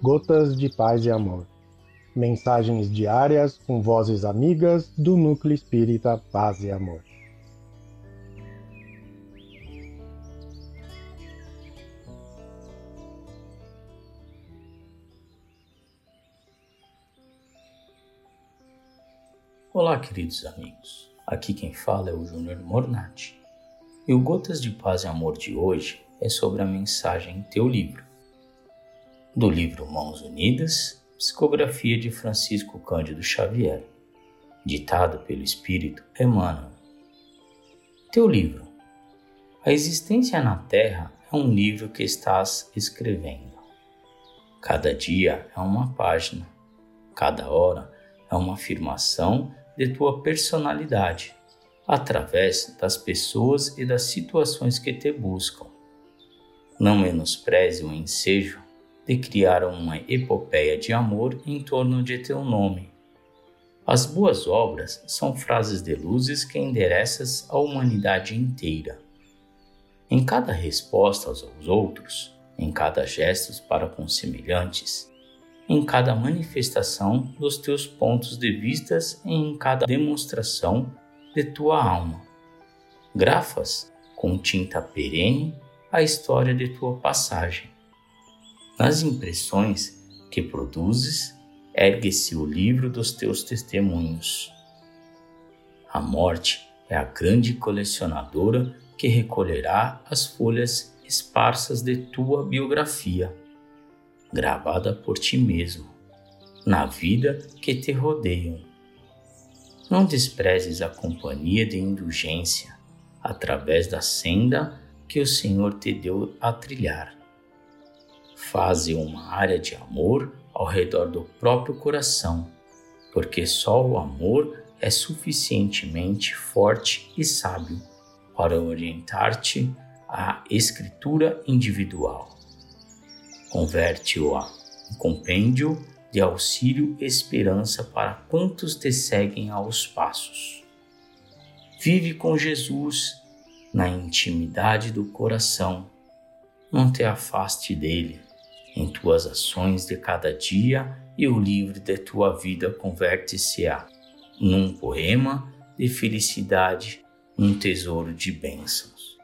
Gotas de Paz e Amor. Mensagens diárias com vozes amigas do Núcleo Espírita Paz e Amor. Olá, queridos amigos. Aqui quem fala é o Júnior Mornati. E o Gotas de Paz e Amor de hoje é sobre a mensagem Teu Livro do livro Mãos Unidas, psicografia de Francisco Cândido Xavier, ditado pelo Espírito Emmanuel. Teu livro. A existência na Terra é um livro que estás escrevendo. Cada dia é uma página, cada hora é uma afirmação de tua personalidade, através das pessoas e das situações que te buscam. Não menospreze o ensejo de criar uma epopeia de amor em torno de teu nome. As boas obras são frases de luzes que endereças à humanidade inteira. Em cada resposta aos outros, em cada gesto para com semelhantes, em cada manifestação dos teus pontos de vistas e em cada demonstração de tua alma. Grafas com tinta perene a história de tua passagem nas impressões que produzes, ergue-se o livro dos teus testemunhos. A morte é a grande colecionadora que recolherá as folhas esparsas de tua biografia, gravada por ti mesmo, na vida que te rodeiam. Não desprezes a companhia de indulgência através da senda que o Senhor te deu a trilhar faze uma área de amor ao redor do próprio coração, porque só o amor é suficientemente forte e sábio para orientar-te à escritura individual. Converte-o a um compêndio de auxílio e esperança para quantos te seguem aos passos. Vive com Jesus na intimidade do coração. Não te afaste dele tuas ações de cada dia e o livro de tua vida converte-se-á num poema de felicidade, um tesouro de bênçãos.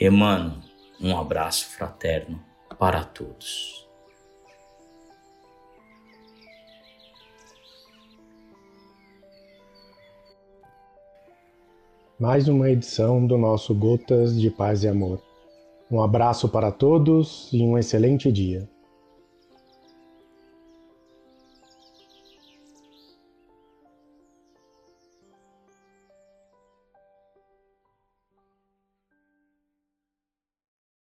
Emmanuel, um abraço fraterno para todos. Mais uma edição do nosso Gotas de Paz e Amor. Um abraço para todos e um excelente dia.